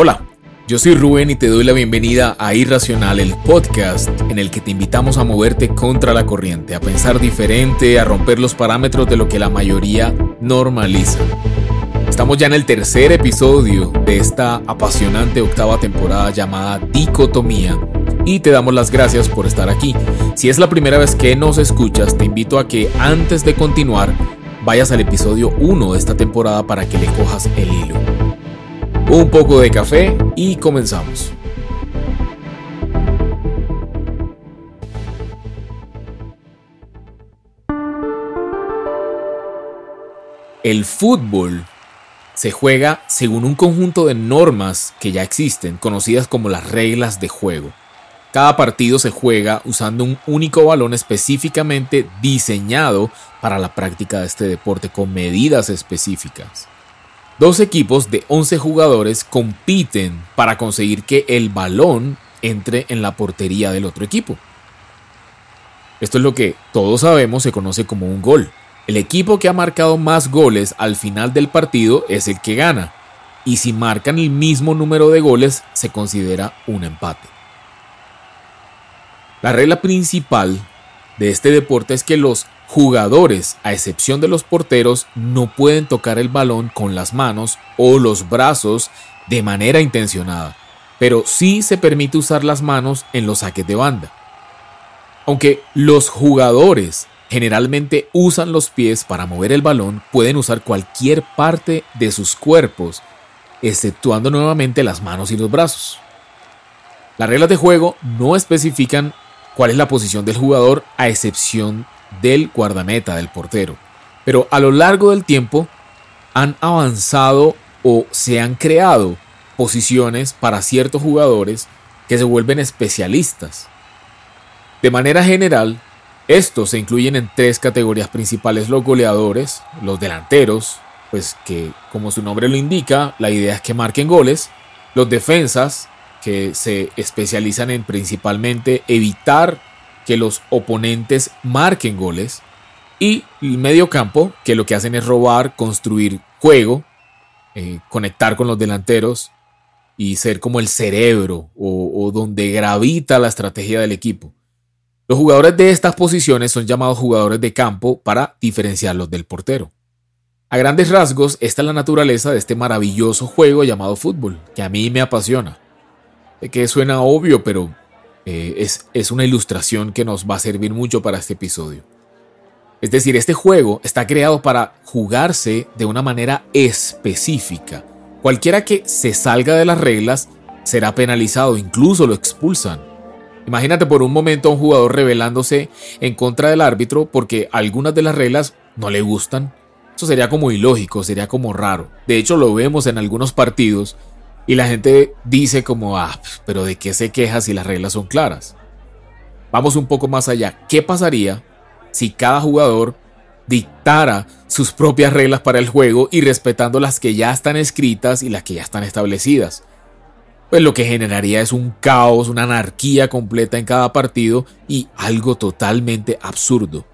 Hola, yo soy Rubén y te doy la bienvenida a Irracional, el podcast en el que te invitamos a moverte contra la corriente, a pensar diferente, a romper los parámetros de lo que la mayoría normaliza. Estamos ya en el tercer episodio de esta apasionante octava temporada llamada Dicotomía y te damos las gracias por estar aquí. Si es la primera vez que nos escuchas, te invito a que antes de continuar vayas al episodio 1 de esta temporada para que le cojas el hilo un poco de café y comenzamos. El fútbol se juega según un conjunto de normas que ya existen, conocidas como las reglas de juego. Cada partido se juega usando un único balón específicamente diseñado para la práctica de este deporte con medidas específicas. Dos equipos de 11 jugadores compiten para conseguir que el balón entre en la portería del otro equipo. Esto es lo que todos sabemos se conoce como un gol. El equipo que ha marcado más goles al final del partido es el que gana, y si marcan el mismo número de goles se considera un empate. La regla principal de este deporte es que los jugadores, a excepción de los porteros, no pueden tocar el balón con las manos o los brazos de manera intencionada, pero sí se permite usar las manos en los saques de banda. Aunque los jugadores generalmente usan los pies para mover el balón, pueden usar cualquier parte de sus cuerpos, exceptuando nuevamente las manos y los brazos. Las reglas de juego no especifican cuál es la posición del jugador a excepción del guardameta, del portero. Pero a lo largo del tiempo han avanzado o se han creado posiciones para ciertos jugadores que se vuelven especialistas. De manera general, estos se incluyen en tres categorías principales, los goleadores, los delanteros, pues que como su nombre lo indica, la idea es que marquen goles, los defensas, que se especializan en principalmente evitar que los oponentes marquen goles. Y el medio campo, que lo que hacen es robar, construir juego, eh, conectar con los delanteros y ser como el cerebro o, o donde gravita la estrategia del equipo. Los jugadores de estas posiciones son llamados jugadores de campo para diferenciarlos del portero. A grandes rasgos, esta es la naturaleza de este maravilloso juego llamado fútbol, que a mí me apasiona que suena obvio, pero eh, es, es una ilustración que nos va a servir mucho para este episodio. Es decir, este juego está creado para jugarse de una manera específica. Cualquiera que se salga de las reglas será penalizado, incluso lo expulsan. Imagínate por un momento a un jugador rebelándose en contra del árbitro porque algunas de las reglas no le gustan. Eso sería como ilógico, sería como raro. De hecho, lo vemos en algunos partidos y la gente dice como, ah, pero ¿de qué se queja si las reglas son claras? Vamos un poco más allá. ¿Qué pasaría si cada jugador dictara sus propias reglas para el juego y respetando las que ya están escritas y las que ya están establecidas? Pues lo que generaría es un caos, una anarquía completa en cada partido y algo totalmente absurdo.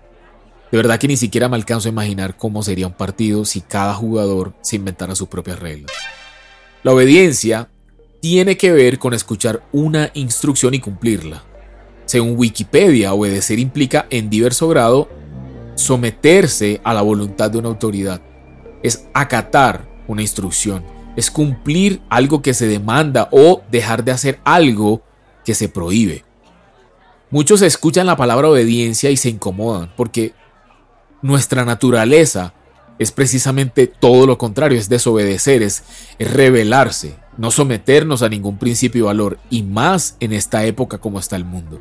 De verdad que ni siquiera me alcanzo a imaginar cómo sería un partido si cada jugador se inventara sus propias reglas. La obediencia tiene que ver con escuchar una instrucción y cumplirla. Según Wikipedia, obedecer implica en diverso grado someterse a la voluntad de una autoridad. Es acatar una instrucción. Es cumplir algo que se demanda o dejar de hacer algo que se prohíbe. Muchos escuchan la palabra obediencia y se incomodan porque nuestra naturaleza es precisamente todo lo contrario, es desobedecer, es, rebelarse, no someternos a ningún principio y valor, y más en esta época como está el mundo.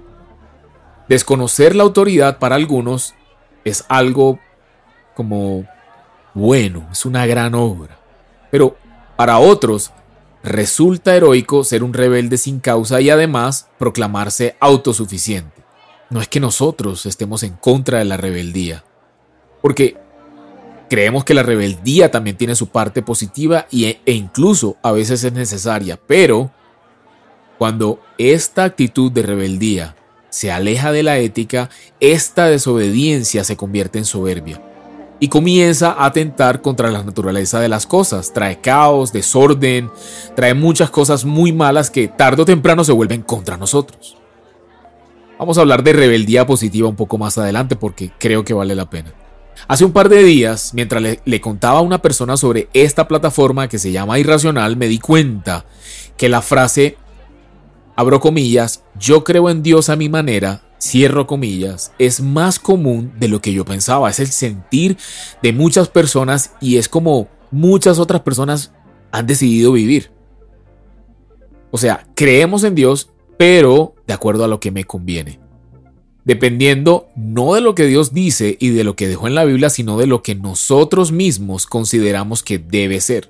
Desconocer la autoridad para algunos es algo como bueno, es una gran obra, pero para otros resulta heroico ser un rebelde sin causa y además proclamarse autosuficiente. No es que nosotros estemos en contra de la rebeldía, porque Creemos que la rebeldía también tiene su parte positiva e, e incluso a veces es necesaria, pero cuando esta actitud de rebeldía se aleja de la ética, esta desobediencia se convierte en soberbia. y comienza a atentar contra la naturaleza de las cosas. Trae caos, desorden, trae muchas cosas muy malas que tarde o temprano se vuelven contra nosotros. Vamos a hablar de rebeldía positiva un poco más adelante porque creo que vale la pena. Hace un par de días, mientras le, contaba a una persona sobre esta plataforma que se llama Irracional, me di cuenta que la frase, abro comillas, yo creo en Dios a mi manera, cierro comillas, es más común de lo que yo pensaba. Es el sentir de muchas personas y es como muchas otras personas han decidido vivir. O sea, creemos en Dios, pero de acuerdo a lo que me conviene. Dependiendo no de lo que Dios dice y de lo que dejó en la Biblia, sino de lo que nosotros mismos consideramos que debe ser.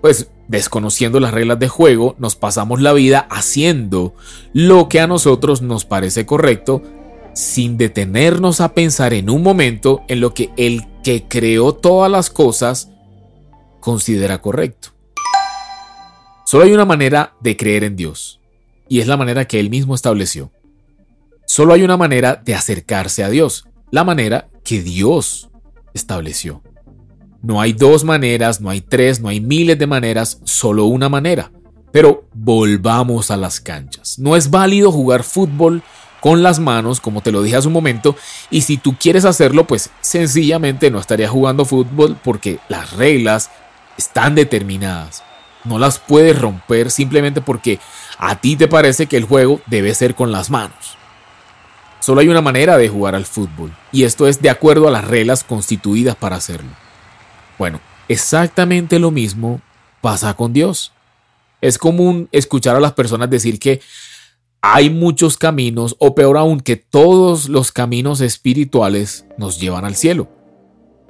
Pues desconociendo las reglas de juego, nos pasamos la vida haciendo lo que a nosotros nos parece correcto, sin detenernos a pensar en un momento en lo que el que creó todas las cosas considera correcto. Solo hay una manera de creer en Dios, y es la manera que Él mismo estableció. Solo hay una manera de acercarse a Dios, la manera que Dios estableció. No hay dos maneras, no hay tres, no hay miles de maneras, solo una manera. Pero volvamos a las canchas. No es válido jugar fútbol con las manos, como te lo dije hace un momento, y si tú quieres hacerlo, pues sencillamente no estarías jugando fútbol porque las reglas están determinadas. No las puedes romper simplemente porque a ti te parece que el juego debe ser con las manos. Solo hay una manera de jugar al fútbol, y esto es de acuerdo a las reglas constituidas para hacerlo. Bueno, exactamente lo mismo pasa con Dios. Es común escuchar a las personas decir que hay muchos caminos, o peor aún, que todos los caminos espirituales nos llevan al cielo.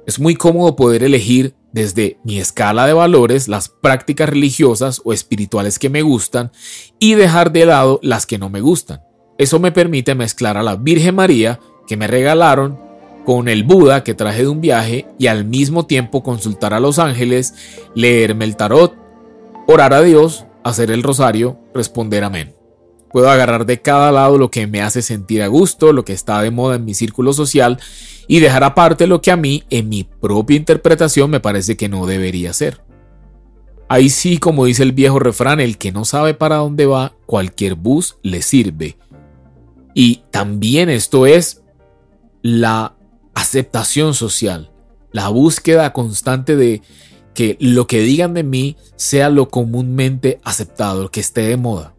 Es muy cómodo poder elegir desde mi escala de valores las prácticas religiosas o espirituales que me gustan y dejar de lado las que no me gustan. Eso me permite mezclar a la Virgen María que me regalaron con el Buda que traje de un viaje y al mismo tiempo consultar a los ángeles, leerme el tarot, orar a Dios, hacer el rosario, responder amén. Puedo agarrar de cada lado lo que me hace sentir a gusto, lo que está de moda en mi círculo social y dejar aparte lo que a mí, en mi propia interpretación, me parece que no debería ser. Ahí sí, como dice el viejo refrán, el que no sabe para dónde va, cualquier bus le sirve. Y también esto es la aceptación social, la búsqueda constante de que lo que digan de mí sea lo comúnmente aceptado, que esté de moda.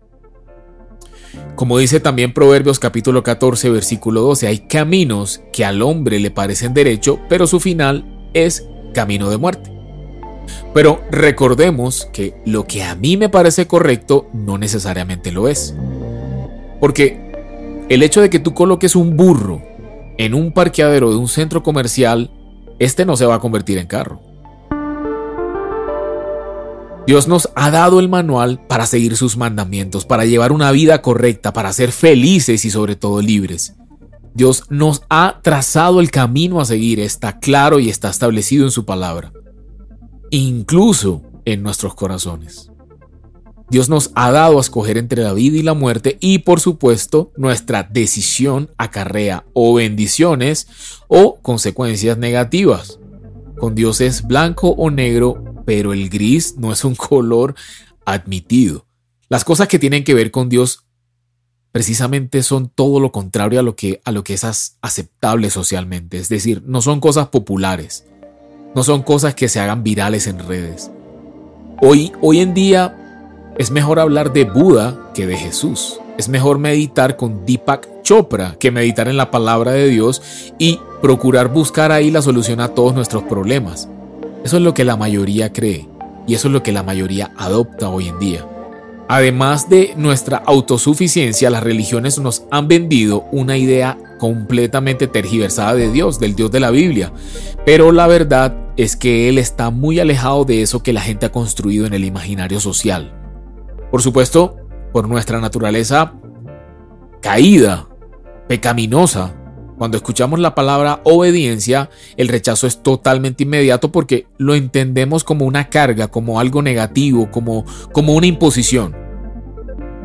Como dice también Proverbios capítulo 14 versículo 12, hay caminos que al hombre le parecen derecho, pero su final es camino de muerte. Pero recordemos que lo que a mí me parece correcto no necesariamente lo es. Porque el hecho de que tú coloques un burro en un parqueadero de un centro comercial, este no se va a convertir en carro. Dios nos ha dado el manual para seguir sus mandamientos, para llevar una vida correcta, para ser felices y sobre todo libres. Dios nos ha trazado el camino a seguir, está claro y está establecido en su palabra, incluso en nuestros corazones. Dios nos ha dado a escoger entre la vida y la muerte y por supuesto nuestra decisión acarrea o bendiciones o consecuencias negativas. Con Dios es blanco o negro, pero el gris no es un color admitido. Las cosas que tienen que ver con Dios precisamente son todo lo contrario a lo que, a lo que es aceptable socialmente. Es decir, no son cosas populares, no son cosas que se hagan virales en redes. Hoy, hoy en día es mejor hablar de Buda que de Jesús. Es mejor meditar con Deepak Chopra que meditar en la palabra de Dios y procurar buscar ahí la solución a todos nuestros problemas. Eso es lo que la mayoría cree y eso es lo que la mayoría adopta hoy en día. Además de nuestra autosuficiencia, las religiones nos han vendido una idea completamente tergiversada de Dios, del Dios de la Biblia. Pero la verdad es que Él está muy alejado de eso que la gente ha construido en el imaginario social. Por supuesto, por nuestra naturaleza caída, pecaminosa, cuando escuchamos la palabra obediencia, el rechazo es totalmente inmediato porque lo entendemos como una carga, como algo negativo, como, como una imposición.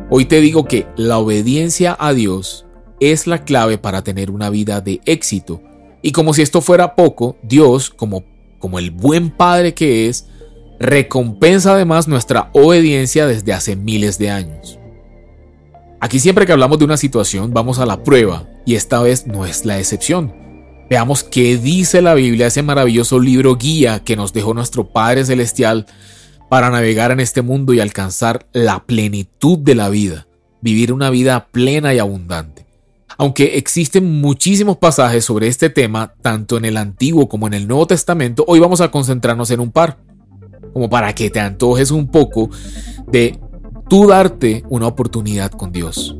Hoy te digo que la obediencia a Dios es la clave para tener una vida de éxito Y como si esto fuera poco, Dios, como, como el buen padre que es, recompensa además nuestra obediencia desde hace miles de años. Aquí siempre que hablamos de una situación vamos a la prueba y esta vez no es la excepción. Veamos qué dice la Biblia, ese maravilloso libro guía que nos dejó nuestro Padre Celestial para navegar en este mundo y alcanzar la plenitud de la vida, vivir una vida plena y abundante. Aunque existen muchísimos pasajes sobre este tema, tanto en el Antiguo como en el Nuevo Testamento, hoy vamos a concentrarnos en un par como para que te antojes un poco de tú darte una oportunidad con Dios.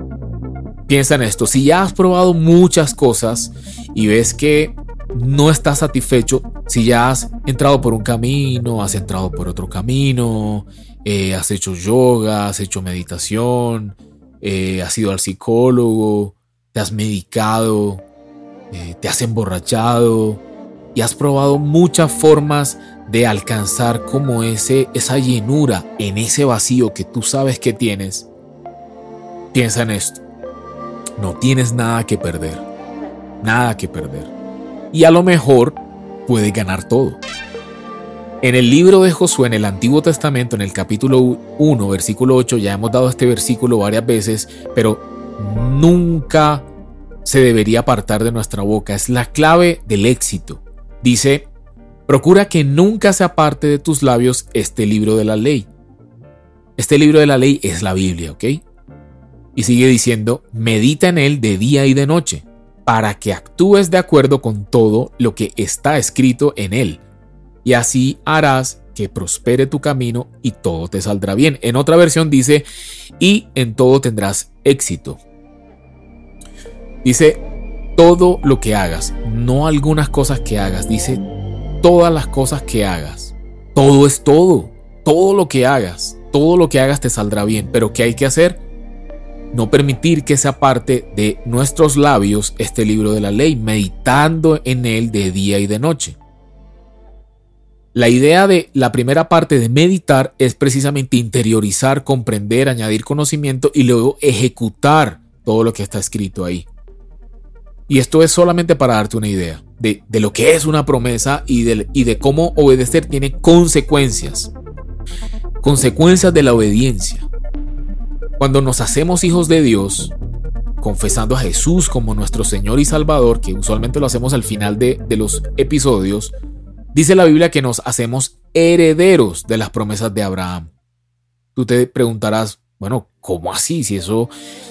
Piensa en esto, si ya has probado muchas cosas y ves que no estás satisfecho, si ya has entrado por un camino, has entrado por otro camino, eh, has hecho yoga, has hecho meditación, eh, has ido al psicólogo, te has medicado, eh, te has emborrachado y has probado muchas formas de alcanzar como ese, esa llenura en ese vacío que tú sabes que tienes, piensa en esto. No tienes nada que perder. Nada que perder. Y a lo mejor puedes ganar todo. En el libro de Josué, en el Antiguo Testamento, en el capítulo 1, versículo 8, ya hemos dado este versículo varias veces, pero nunca se debería apartar de nuestra boca. Es la clave del éxito. Dice, Procura que nunca se aparte de tus labios este libro de la ley. Este libro de la ley es la Biblia, ¿ok? Y sigue diciendo, medita en él de día y de noche, para que actúes de acuerdo con todo lo que está escrito en él. Y así harás que prospere tu camino y todo te saldrá bien. En otra versión dice, y en todo tendrás éxito. Dice, todo lo que hagas, no algunas cosas que hagas, dice todas las cosas que hagas. Todo es todo. Todo lo que hagas. Todo lo que hagas te saldrá bien. Pero ¿qué hay que hacer? No permitir que sea parte de nuestros labios este libro de la ley, meditando en él de día y de noche. La idea de la primera parte de meditar es precisamente interiorizar, comprender, añadir conocimiento y luego ejecutar todo lo que está escrito ahí. Y esto es solamente para darte una idea de, lo que es una promesa y de, y de cómo obedecer tiene consecuencias. Consecuencias de la obediencia. Cuando nos hacemos hijos de Dios, confesando a Jesús como nuestro Señor y Salvador, que usualmente lo hacemos al final de, de los episodios, dice la Biblia que nos hacemos herederos de las promesas de Abraham. Tú te preguntarás, bueno, ¿cómo así? Si eso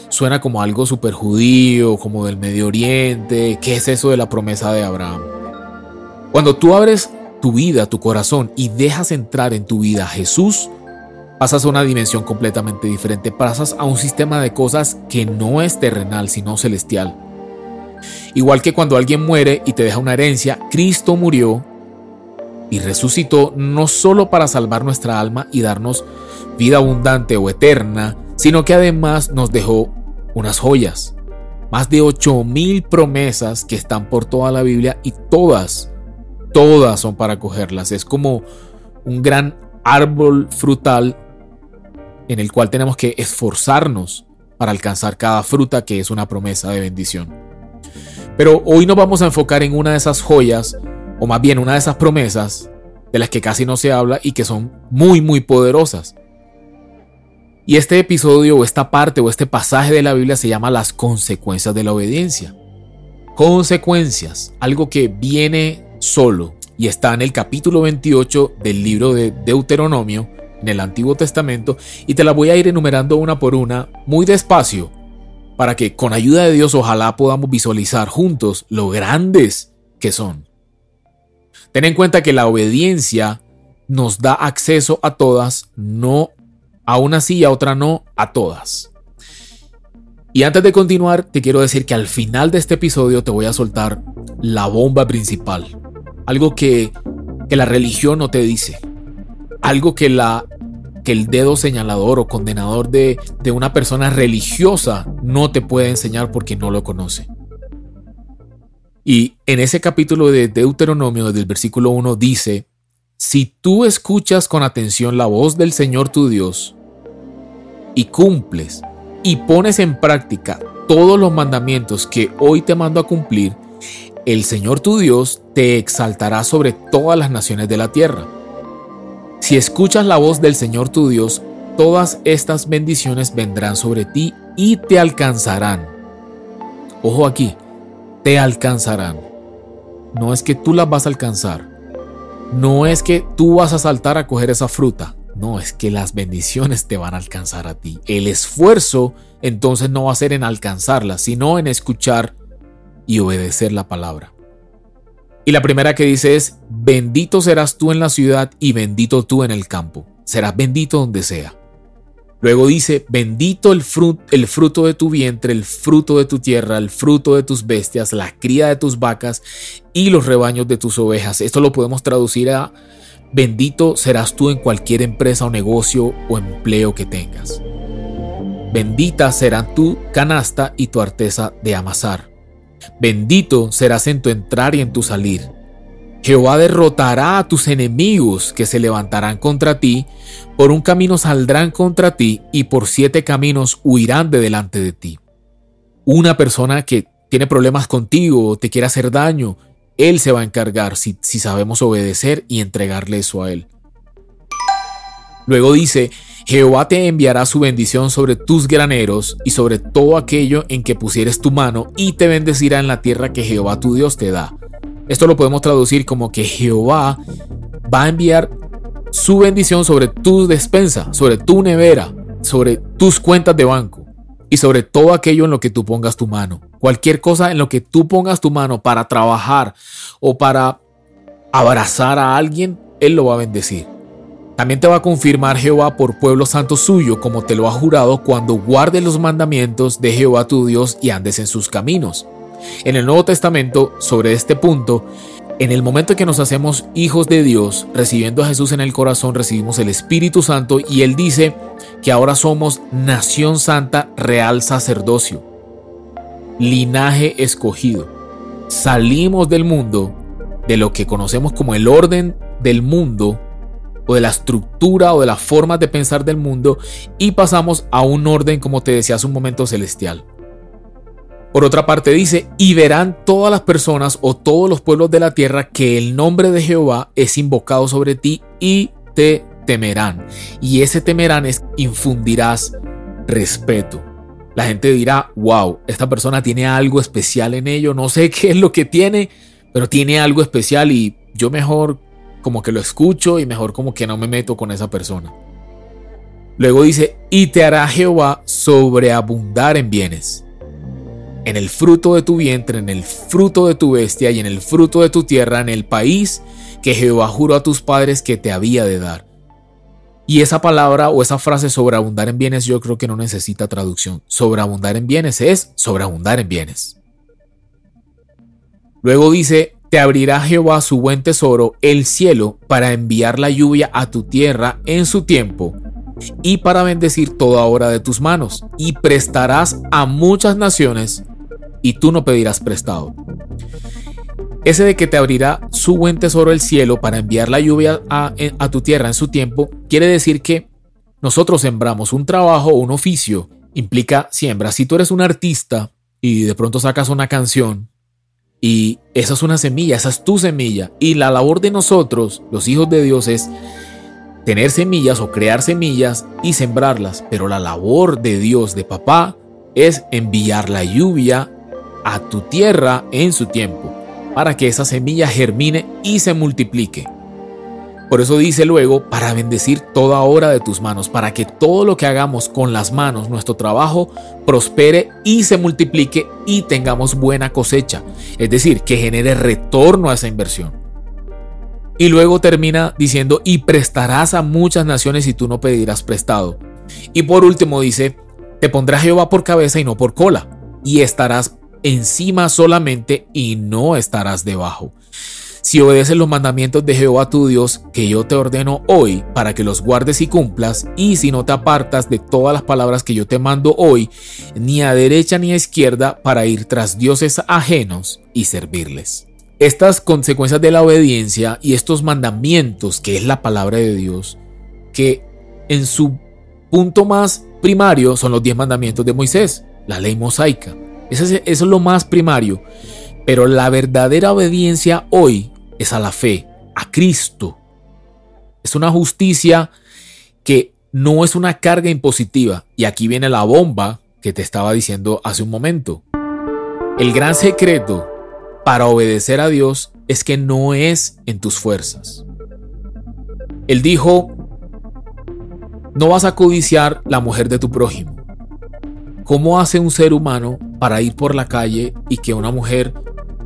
suena como algo súper judío, como del Medio Oriente, ¿qué es eso de la promesa de Abraham? Cuando tú abres tu vida, tu corazón y dejas entrar en tu vida a Jesús, pasas a una dimensión completamente diferente, pasas a un sistema de cosas que no es terrenal, sino celestial. Igual que cuando alguien muere y te deja una herencia, Cristo murió y resucitó no solo para salvar nuestra alma y darnos vida abundante o eterna, sino que además nos dejó unas joyas. Más de 8000 promesas que están por toda la Biblia y todas, todas son para cogerlas. Es como un gran árbol frutal en el cual tenemos que esforzarnos para alcanzar cada fruta que es una promesa de bendición. Pero hoy nos vamos a enfocar en una de esas joyas, o más bien una de esas promesas de las que casi no se habla y que son muy muy poderosas. Y este episodio o esta parte o este pasaje de la Biblia se llama las consecuencias de la obediencia. Consecuencias, algo que viene solo y está en el capítulo 28 del libro de Deuteronomio, en el Antiguo Testamento, y te la voy a ir enumerando una por una, muy despacio, para que con ayuda de Dios ojalá podamos visualizar juntos lo grandes que son. Ten en cuenta que la obediencia nos da acceso a todas, no a una sí y a otra no, a todas. Y antes de continuar, te quiero decir que al final de este episodio te voy a soltar la bomba principal. Algo que, que la religión no te dice. Algo que, la, que el dedo señalador o condenador de, de una persona religiosa no te puede enseñar porque no lo conoce. Y en ese capítulo de Deuteronomio, del versículo 1, dice, si tú escuchas con atención la voz del Señor tu Dios y cumples y pones en práctica todos los mandamientos que hoy te mando a cumplir, el Señor tu Dios te exaltará sobre todas las naciones de la tierra. Si escuchas la voz del Señor tu Dios, todas estas bendiciones vendrán sobre ti y te alcanzarán. Ojo aquí, te alcanzarán. No es que tú las vas a alcanzar. No es que tú vas a saltar a coger esa fruta. No, es que las bendiciones te van a alcanzar a ti. El esfuerzo entonces no va a ser en alcanzarlas, sino en escuchar y obedecer la palabra. Y la primera que dice es, bendito serás tú en la ciudad y bendito tú en el campo. Serás bendito donde sea. Luego dice, bendito el, fruto de tu vientre, el fruto de tu tierra, el fruto de tus bestias, la cría de tus vacas y los rebaños de tus ovejas. Esto lo podemos traducir a, bendito serás tú en cualquier empresa o negocio o empleo que tengas. Bendita serán tu canasta y tu arteza de amasar. Bendito serás en tu entrar y en tu salir. Jehová derrotará a tus enemigos que se levantarán contra ti, por un camino saldrán contra ti y por siete caminos huirán de delante de ti. Una persona que tiene problemas contigo o te quiere hacer daño, Él se va a encargar si, si sabemos obedecer y entregarle eso a Él. Luego dice, Jehová te enviará su bendición sobre tus graneros y sobre todo aquello en que pusieres tu mano y te bendecirá en la tierra que Jehová tu Dios te da. Esto lo podemos traducir como que Jehová va a enviar su bendición sobre tu despensa, sobre tu nevera, sobre tus cuentas de banco y sobre todo aquello en lo que tú pongas tu mano. Cualquier cosa en lo que tú pongas tu mano para trabajar o para abrazar a alguien, Él lo va a bendecir. También te va a confirmar Jehová por pueblo santo suyo, como te lo ha jurado, cuando guardes los mandamientos de Jehová tu Dios y andes en sus caminos. En el Nuevo Testamento, sobre este punto, en el momento en que nos hacemos hijos de Dios, recibiendo a Jesús en el corazón, recibimos el Espíritu Santo y Él dice que ahora somos nación santa, real sacerdocio, linaje escogido. Salimos del mundo, de lo que conocemos como el orden del mundo, o de la estructura o de las formas de pensar del mundo y pasamos a un orden, como te decía hace un momento, celestial. Por otra parte dice, y verán todas las personas o todos los pueblos de la tierra que el nombre de Jehová es invocado sobre ti y te temerán. Y ese temerán es infundirás respeto. La gente dirá, wow, esta persona tiene algo especial en ello, no sé qué es lo que tiene, pero tiene algo especial y yo mejor como que lo escucho y mejor como que no me meto con esa persona. Luego dice, y te hará Jehová sobreabundar en bienes en el fruto de tu vientre, en el fruto de tu bestia y en el fruto de tu tierra, en el país que Jehová juró a tus padres que te había de dar. Y esa palabra o esa frase sobreabundar en bienes yo creo que no necesita traducción. Sobreabundar en bienes es sobreabundar en bienes. Luego dice, te abrirá Jehová su buen tesoro, el cielo, para enviar la lluvia a tu tierra en su tiempo y para bendecir toda obra de tus manos, y prestarás a muchas naciones y tú no pedirás prestado. Ese de que te abrirá su buen tesoro el cielo para enviar la lluvia a, tu tierra en su tiempo, quiere decir que nosotros sembramos un trabajo o un oficio, implica siembra. Si tú eres un artista y de pronto sacas una canción y esa es una semilla, esa es tu semilla, y la labor de nosotros, los hijos de Dios, es tener semillas o crear semillas y sembrarlas, pero la labor de Dios, de papá, es enviar la lluvia a tu tierra en su tiempo, para que esa semilla germine y se multiplique. Por eso dice luego, para bendecir toda obra de tus manos, para que todo lo que hagamos con las manos, nuestro trabajo, prospere y se multiplique y tengamos buena cosecha. Es decir, que genere retorno a esa inversión. Y luego termina diciendo, y prestarás a muchas naciones y tú no pedirás prestado. Y por último dice, te pondrá Jehová por cabeza y no por cola, y estarás encima solamente y no estarás debajo. Si obedeces los mandamientos de Jehová tu Dios que yo te ordeno hoy para que los guardes y cumplas, y si no te apartas de todas las palabras que yo te mando hoy, ni a derecha ni a izquierda para ir tras dioses ajenos y servirles. Estas consecuencias de la obediencia y estos mandamientos, que es la palabra de Dios, que en su punto más primario son los diez mandamientos de Moisés, la ley mosaica. Eso es, lo más primario. Pero la verdadera obediencia hoy es a la fe, a Cristo. Es una justicia que no es una carga impositiva. Y aquí viene la bomba que te estaba diciendo hace un momento. El gran secreto para obedecer a Dios es que no es en tus fuerzas. Él dijo, no vas a codiciar la mujer de tu prójimo. ¿Cómo hace un ser humano para ir por la calle y que una mujer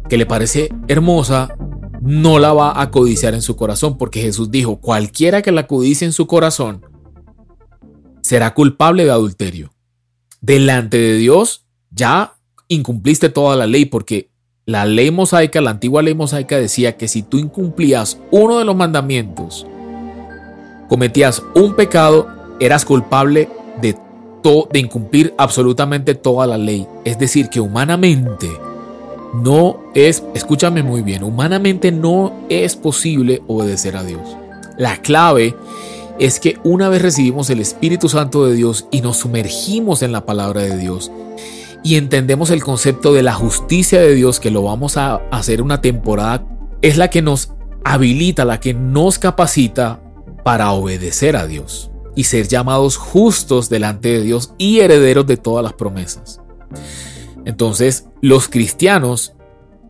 que le parece hermosa no la va a codiciar en su corazón? Porque Jesús dijo, cualquiera que la codicie en su corazón será culpable de adulterio. Delante de Dios ya incumpliste toda la ley porque la ley mosaica, la antigua ley mosaica decía que si tú incumplías uno de los mandamientos, cometías un pecado eras culpable de, de incumplir absolutamente toda la ley. Es decir, que humanamente no es, escúchame muy bien, humanamente no es posible obedecer a Dios. La clave es que una vez recibimos el Espíritu Santo de Dios y nos sumergimos en la palabra de Dios y entendemos el concepto de la justicia de Dios, que lo vamos a hacer una temporada, es la que nos habilita, la que nos capacita para obedecer a Dios y ser llamados justos delante de Dios y herederos de todas las promesas. Entonces, los cristianos,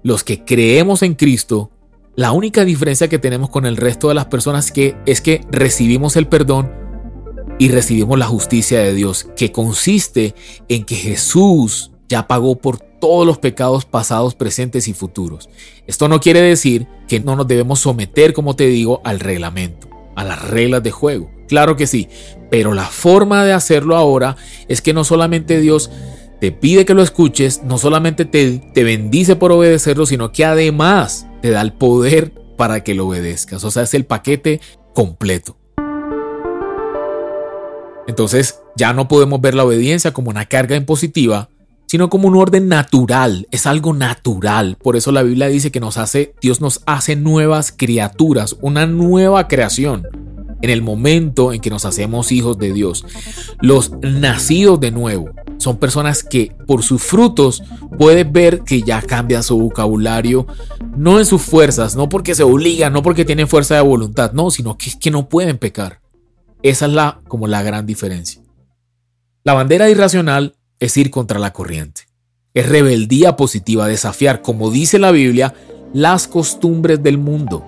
los que creemos en Cristo, la única diferencia que tenemos con el resto de las personas que, es que recibimos el perdón y recibimos la justicia de Dios, que consiste en que Jesús ya pagó por todos los pecados pasados, presentes y futuros. Esto no quiere decir que no nos debemos someter, como te digo, al reglamento, a las reglas de juego. Claro que sí, pero la forma de hacerlo ahora es que no solamente Dios te pide que lo escuches, no solamente te, te bendice por obedecerlo, sino que además te da el poder para que lo obedezcas. O sea, es el paquete completo. Entonces ya no podemos ver la obediencia como una carga impositiva, sino como un orden natural, es algo natural. Por eso la Biblia dice que nos hace, Dios nos hace nuevas criaturas, una nueva creación en el momento en que nos hacemos hijos de Dios. Los nacidos de nuevo son personas que por sus frutos puedes ver que ya cambia su vocabulario, no en sus fuerzas, no porque se obligan, no porque tienen fuerza de voluntad, no, sino que es que no pueden pecar. Esa es la como la gran diferencia. La bandera irracional es ir contra la corriente. Es rebeldía positiva, desafiar, como dice la Biblia, las costumbres del mundo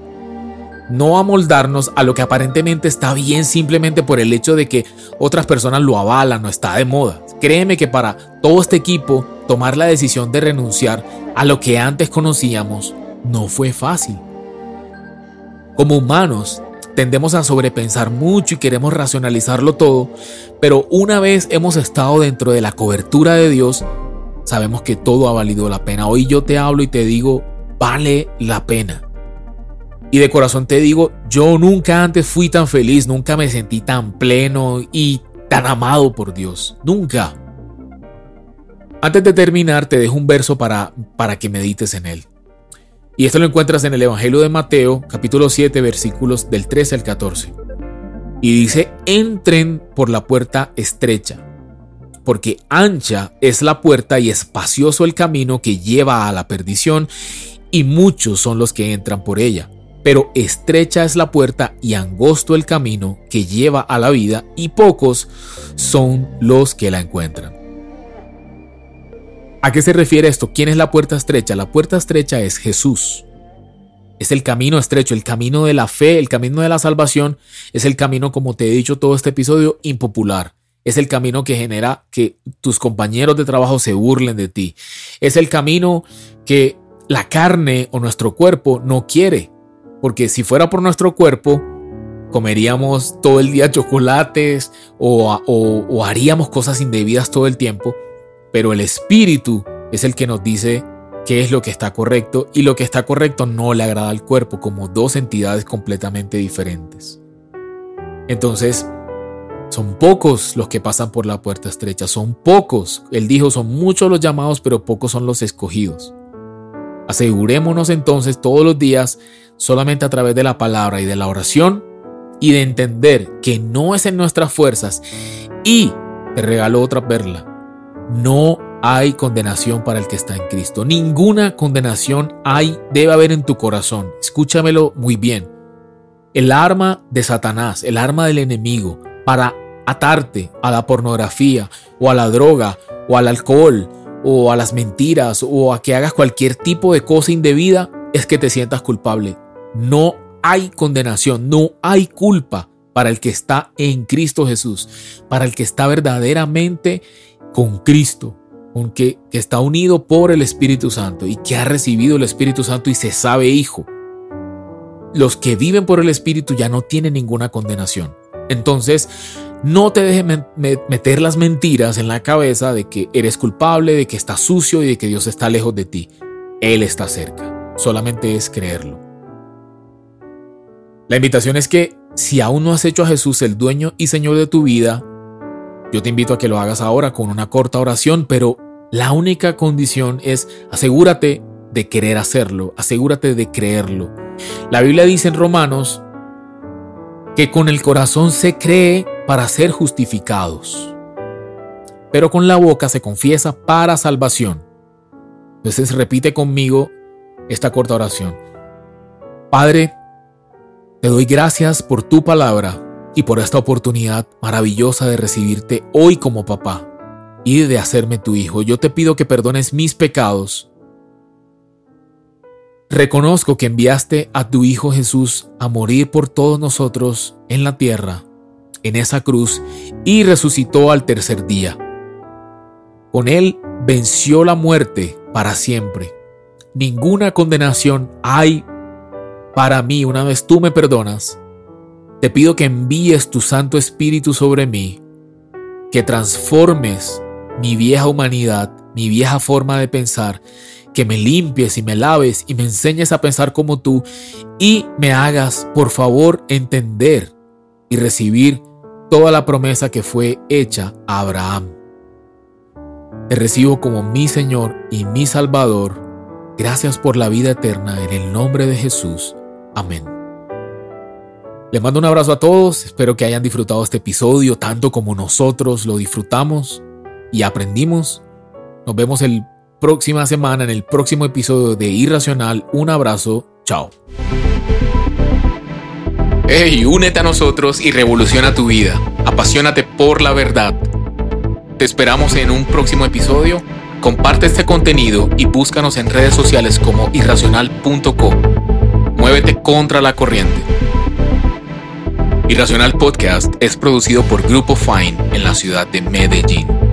no amoldarnos a lo que aparentemente está bien simplemente por el hecho de que otras personas lo avalan o está de moda. Créeme que para todo este equipo tomar la decisión de renunciar a lo que antes conocíamos no fue fácil. Como humanos tendemos a sobrepensar mucho y queremos racionalizarlo todo, pero una vez hemos estado dentro de la cobertura de Dios, sabemos que todo ha valido la pena. Hoy yo te hablo y te digo, vale la pena. Y de corazón te digo, yo nunca antes fui tan feliz, nunca me sentí tan pleno y tan amado por Dios. Nunca. Antes de terminar, te dejo un verso para, para que medites en él. Y esto lo encuentras en el Evangelio de Mateo, capítulo 7, versículos del 13 al 14. Y dice, entren por la puerta estrecha, porque ancha es la puerta y espacioso el camino que lleva a la perdición, y muchos son los que entran por ella pero estrecha es la puerta y angosto el camino que lleva a la vida y pocos son los que la encuentran. ¿A qué se refiere esto? ¿Quién es la puerta estrecha? La puerta estrecha es Jesús. Es el camino estrecho, el camino de la fe, el camino de la salvación. Es el camino, como te he dicho todo este episodio, impopular. Es el camino que genera que tus compañeros de trabajo se burlen de ti. Es el camino que la carne o nuestro cuerpo no quiere. Porque si fuera por nuestro cuerpo, comeríamos todo el día chocolates o, haríamos cosas indebidas todo el tiempo. Pero el espíritu es el que nos dice qué es lo que está correcto y lo que está correcto no le agrada al cuerpo como dos entidades completamente diferentes. Entonces, son pocos los que pasan por la puerta estrecha, son pocos. Él dijo, son muchos los llamados, pero pocos son los escogidos. Asegurémonos entonces todos los días, solamente a través de la palabra y de la oración, y de entender que no es en nuestras fuerzas. Y te regalo otra perla. No hay condenación para el que está en Cristo. Ninguna condenación hay, debe haber en tu corazón. Escúchamelo muy bien. El arma de Satanás, el arma del enemigo para atarte a la pornografía o a la droga o al alcohol o a las mentiras o a que hagas cualquier tipo de cosa indebida es que te sientas culpable. No hay condenación, no hay culpa para el que está en Cristo Jesús, para el que está verdaderamente con Cristo, con que, está unido por el Espíritu Santo y que ha recibido el Espíritu Santo y se sabe hijo. Los que viven por el Espíritu ya no tienen ninguna condenación. Entonces, no te dejes meter las mentiras en la cabeza de que eres culpable, de que estás sucio y de que Dios está lejos de ti. Él está cerca. Solamente es creerlo. La invitación es que si aún no has hecho a Jesús el dueño y Señor de tu vida, yo te invito a que lo hagas ahora con una corta oración, pero la única condición es asegúrate de querer hacerlo, asegúrate de creerlo. La Biblia dice en Romanos que con el corazón se cree para ser justificados, pero con la boca se confiesa para salvación. Entonces repite conmigo esta corta oración. Padre, te doy gracias por tu palabra y por esta oportunidad maravillosa de recibirte hoy como papá y de hacerme tu hijo. Yo te pido que perdones mis pecados. Reconozco que enviaste a tu Hijo Jesús a morir por todos nosotros en la tierra, en esa cruz, y resucitó al tercer día. Con él venció la muerte para siempre. Ninguna condenación hay para mí una vez tú me perdonas, te pido que envíes tu Santo Espíritu sobre mí, que transformes mi vieja humanidad, mi vieja forma de pensar, que me limpies y me laves y me enseñes a pensar como tú y me hagas, por favor, entender y recibir toda la promesa que fue hecha a Abraham. Te recibo como mi Señor y mi Salvador. Gracias por la vida eterna en el nombre de Jesús. Amén. Les mando un abrazo a todos, espero que hayan disfrutado este episodio tanto como nosotros lo disfrutamos y aprendimos. Nos vemos el próxima semana en el próximo episodio de Irracional. Un abrazo, chao. Hey, únete a nosotros y revoluciona tu vida. Apasionate por la verdad. Te esperamos en un próximo episodio. Comparte este contenido y búscanos en redes sociales como irracional.com. Muévete contra la corriente. Irracional Podcast es producido por Grupo Fine en la ciudad de Medellín.